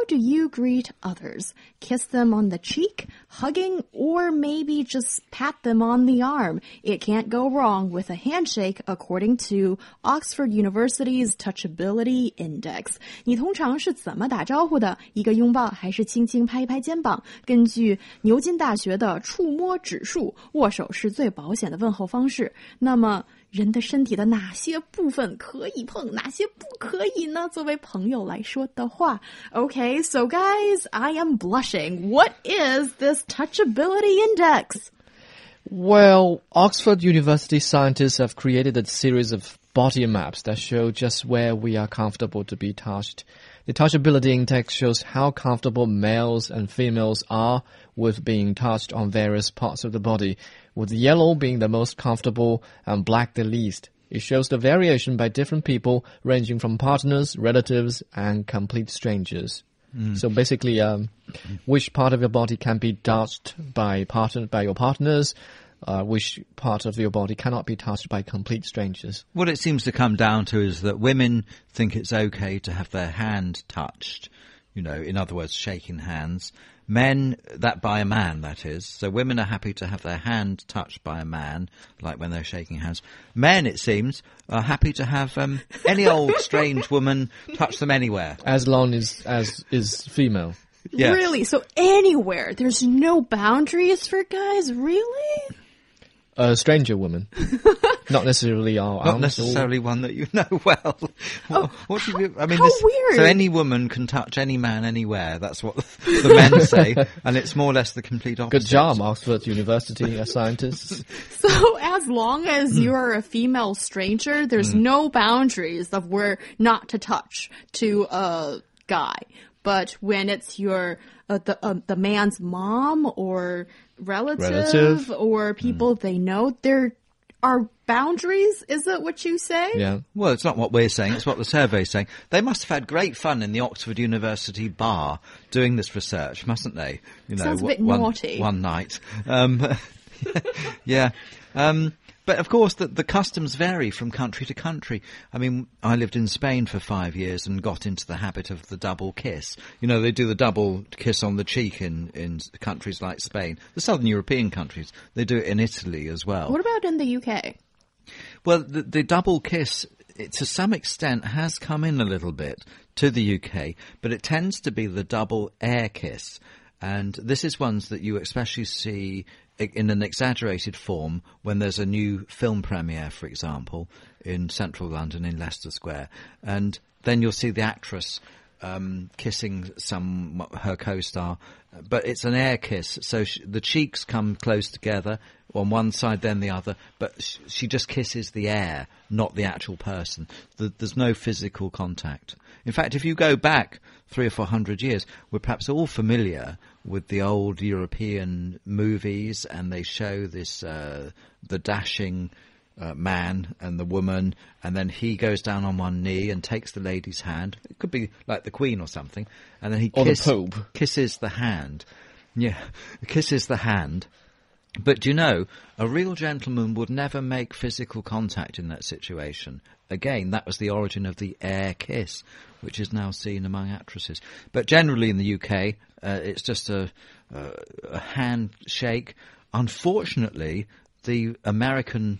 How do you greet others? Kiss them on the cheek, hugging, or maybe just pat them on the arm? It can't go wrong with a handshake according to Oxford University's Touchability Index. 你通常是怎么打招呼的？一个拥抱还是轻轻拍一拍肩膀？根据牛津大学的触摸指数，握手是最保险的问候方式。那么， 人的身体的哪些部分可以碰，哪些不可以呢？作为朋友来说的话，Okay, so guys, I am blushing. What is this touchability index? Well, Oxford University scientists have created a series of body maps that show just where we are comfortable to be touched. The touchability index shows how comfortable males and females are with being touched on various parts of the body, with yellow being the most comfortable and black the least. It shows the variation by different people, ranging from partners, relatives, and complete strangers. So basically, um, which part of your body can be touched by partner by your partners, uh, which part of your body cannot be touched by complete strangers. What it seems to come down to is that women think it's okay to have their hand touched, you know, in other words, shaking hands. Men, that by a man, that is. So women are happy to have their hand touched by a man, like when they're shaking hands. Men, it seems, are happy to have um, any old strange woman touch them anywhere. As long as as is female. Yes. Really? So anywhere? There's no boundaries for guys? Really? A stranger woman, not necessarily our Not arms or- necessarily one that you know well. What, what do you, I mean, how this- weird. So any woman can touch any man anywhere. That's what the men say, and it's more or less the complete opposite. Good job, Oxford University uh, scientists. So as long as Hmm. you're a female stranger, there's no boundaries of where not to touch to a guy. But when it's your uh, the uh, the man's mom or relative, Relative. or people they know, there are boundaries. Is that what you say? Yeah. Well, it's not what we're saying; it's what the survey's saying. They must have had great fun in the Oxford University bar doing this research, mustn't they? You know, Sounds a bit one, naughty. One night, um, yeah. Um, but of course, the, the customs vary from country to country. I mean, I lived in Spain for five years and got into the habit of the double kiss. You know, they do the double kiss on the cheek in, in countries like Spain. The southern European countries, they do it in Italy as well. What about in the UK? Well, the, the double kiss, it, to some extent, has come in a little bit to the UK, but it tends to be the double air kiss. And this is ones that you especially see in an exaggerated form when there's a new film premiere, for example, in central London in Leicester Square. And then you'll see the actress um, kissing some her co-star, but it's an air kiss, so the cheeks come close together on one side, then the other. But sh- she just kisses the air, not the actual person. Th- there's no physical contact. In fact, if you go back three or four hundred years, we're perhaps all familiar with the old European movies, and they show this uh, the dashing uh, man and the woman, and then he goes down on one knee and takes the lady's hand. It could be like the Queen or something, and then he Or the Pope. kisses the hand. Yeah, kisses the hand. But do you know, a real gentleman would never make physical contact in that situation. Again, that was the origin of the air kiss, which is now seen among actresses. But generally in the UK, uh, it's just a, a, a handshake. Unfortunately, the American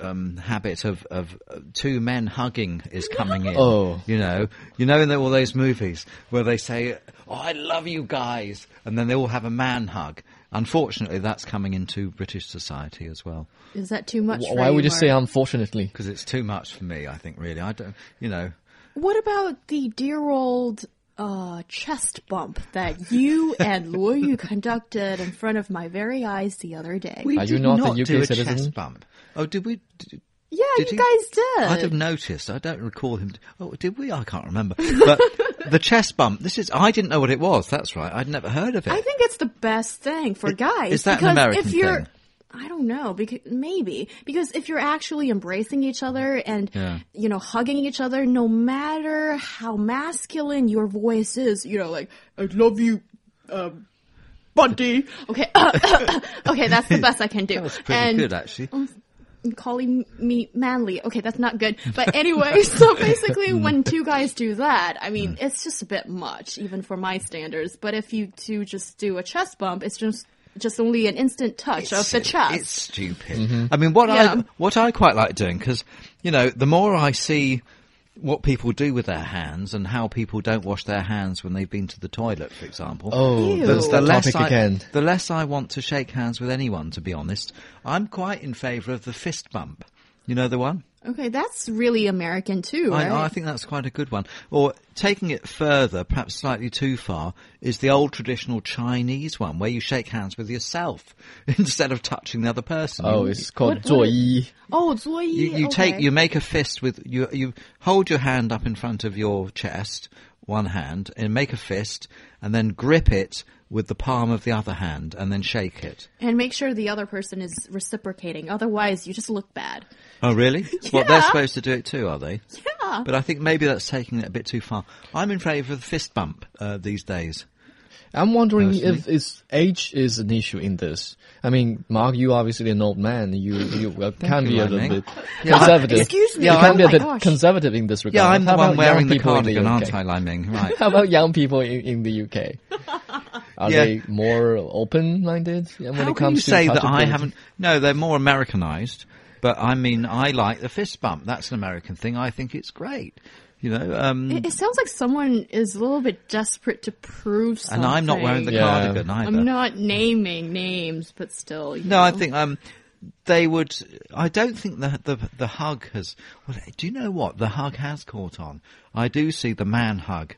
um, habit of, of uh, two men hugging is coming in. Oh. You know, you know in the, all those movies where they say, "Oh, I love you guys," and then they all have a man hug. Unfortunately, that's coming into British society as well Is that too much? Wh- for Why would you Mark? say unfortunately? because it's too much for me. I think really, I don't. You know, What about the dear old uh, chest bump that you and Luo Yu conducted in front of my very eyes the other day? we Are you did not a UK do a citizen? chest bump. Oh, did we? Did, yeah, did you he? guys did. I'd have noticed. I don't recall him. Oh, did we? I can't remember. But the chest bump. This is. I didn't know what it was. That's right. I'd never heard of it. I think it's the best thing for guys. is that an American if you're, thing? I don't know because maybe because if you're actually embracing each other and Yeah. you know hugging each other, no matter how masculine your voice is, you know, like I love you, um, buddy. Okay, okay, that's the best I can do. That's pretty and good, actually. Um, calling me manly. Okay, that's not good. But anyway, so basically mm. when two guys do that, I mean, mm. it's just a bit much, even for my standards. But if you two just do a chest bump, it's just just only an instant touch of the It's- chest. It's stupid. Mm-hmm. I mean, what Yeah. I what I quite like doing because you know the more I see what people do with their hands and how people don't wash their hands when they've been to the toilet, for example. Oh, Ew. that's the the less topic I, again. the less I want to shake hands with anyone, to be honest. I'm quite in favour of the fist bump. You know the one? Okay, that's really American too, right? I, I, think that's quite a good one. Or taking it further, perhaps slightly too far, is the old traditional Chinese one where you shake hands with yourself instead of touching the other person. Oh, it's called zuoyi. Oh, zuoyi. You, you okay. take, you make a fist with you. You hold your hand up in front of your chest one hand and make a fist and then grip it with the palm of the other hand and then shake it and make sure the other person is reciprocating. Otherwise, you just look bad. oh really well they're supposed to do it too are they Yeah. but i think maybe that's taking it a bit too far i'm in favour of the fist bump uh, these days I'm wondering Personally. if is age is an issue in this. I mean, Mark, you obviously an old man. You you uh, well, can you, be a little Ming. bit conservative. Excuse me, You oh can be a bit gosh. conservative in this regard. yeah i'm the one wearing the people the cardigan aren't i liming right How about young people in, in the UK? Are Yeah. they more open-minded when How it can you to say that I haven't? No, they're more Americanized. But I mean, I like the fist bump. That's an American thing. I think it's great. You know, um, It, it sounds like someone is a little bit desperate to prove something. and I'm not wearing the Yeah. cardigan either. I'm not naming names, but still. you No, I think um, they would. I don't think the the the hug has. Well, do you know what the hug has caught on? I do see the man hug.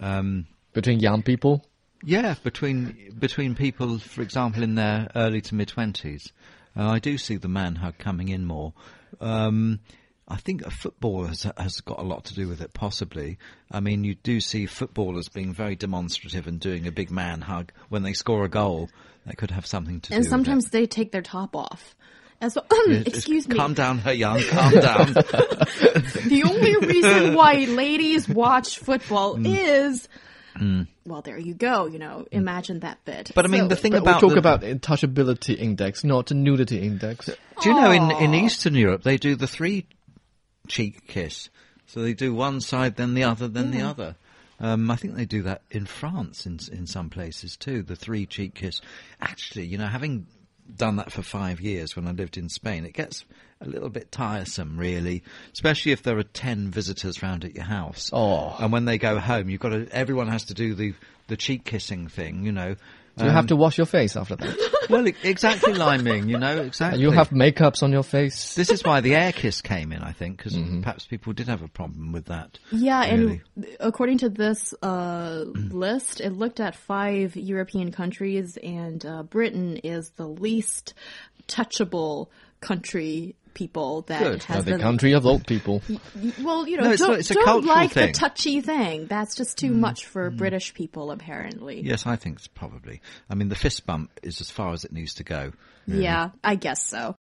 Um, between young people. yeah, between between people, for example, in their early to mid twenties, uh, I do see the man hug coming in more. Um, I think a football has, has got a lot to do with it, possibly. I mean, you do see footballers being very demonstrative and doing a big man hug when they score a goal. That could have something to And do. sometimes they take their top off. As well, it. excuse me. Calm down, her young. Calm down. The only reason why ladies watch football Mm. is, well, there you go. You know, imagine that bit. But I mean, So- the thing But we about talk the- about the touchability index, not the nudity index. Do you know in, in Eastern Europe they do the three cheek kiss? So they do one side, then the other, then the other. Um, I think they do that in France in in some places too. The three cheek kiss. Actually, you know, having done that for five years when I lived in Spain, it gets a little bit tiresome, really, especially if there are ten visitors round at your house. Oh. and when they go home, you've got to. Everyone has to do the the cheek kissing thing, you know. Do you have to wash your face after that? Well, exactly, Liming. You know, exactly. You have makeups on your face. This is why the air kiss came in, I think, because Mm-hmm. perhaps people did have a problem with that. Yeah, really. and according to this uh, list, it looked at five European countries, and uh, Britain is the least touchable country people that Good. has the the country of old people. Well, you know, No, it's don't, not- it's a don't like thing. Mm. the touchy thing. That's just too much for British people, apparently. Yes, I think it's probably. I mean, the fist bump is as far as it needs to go. Yeah, I guess so.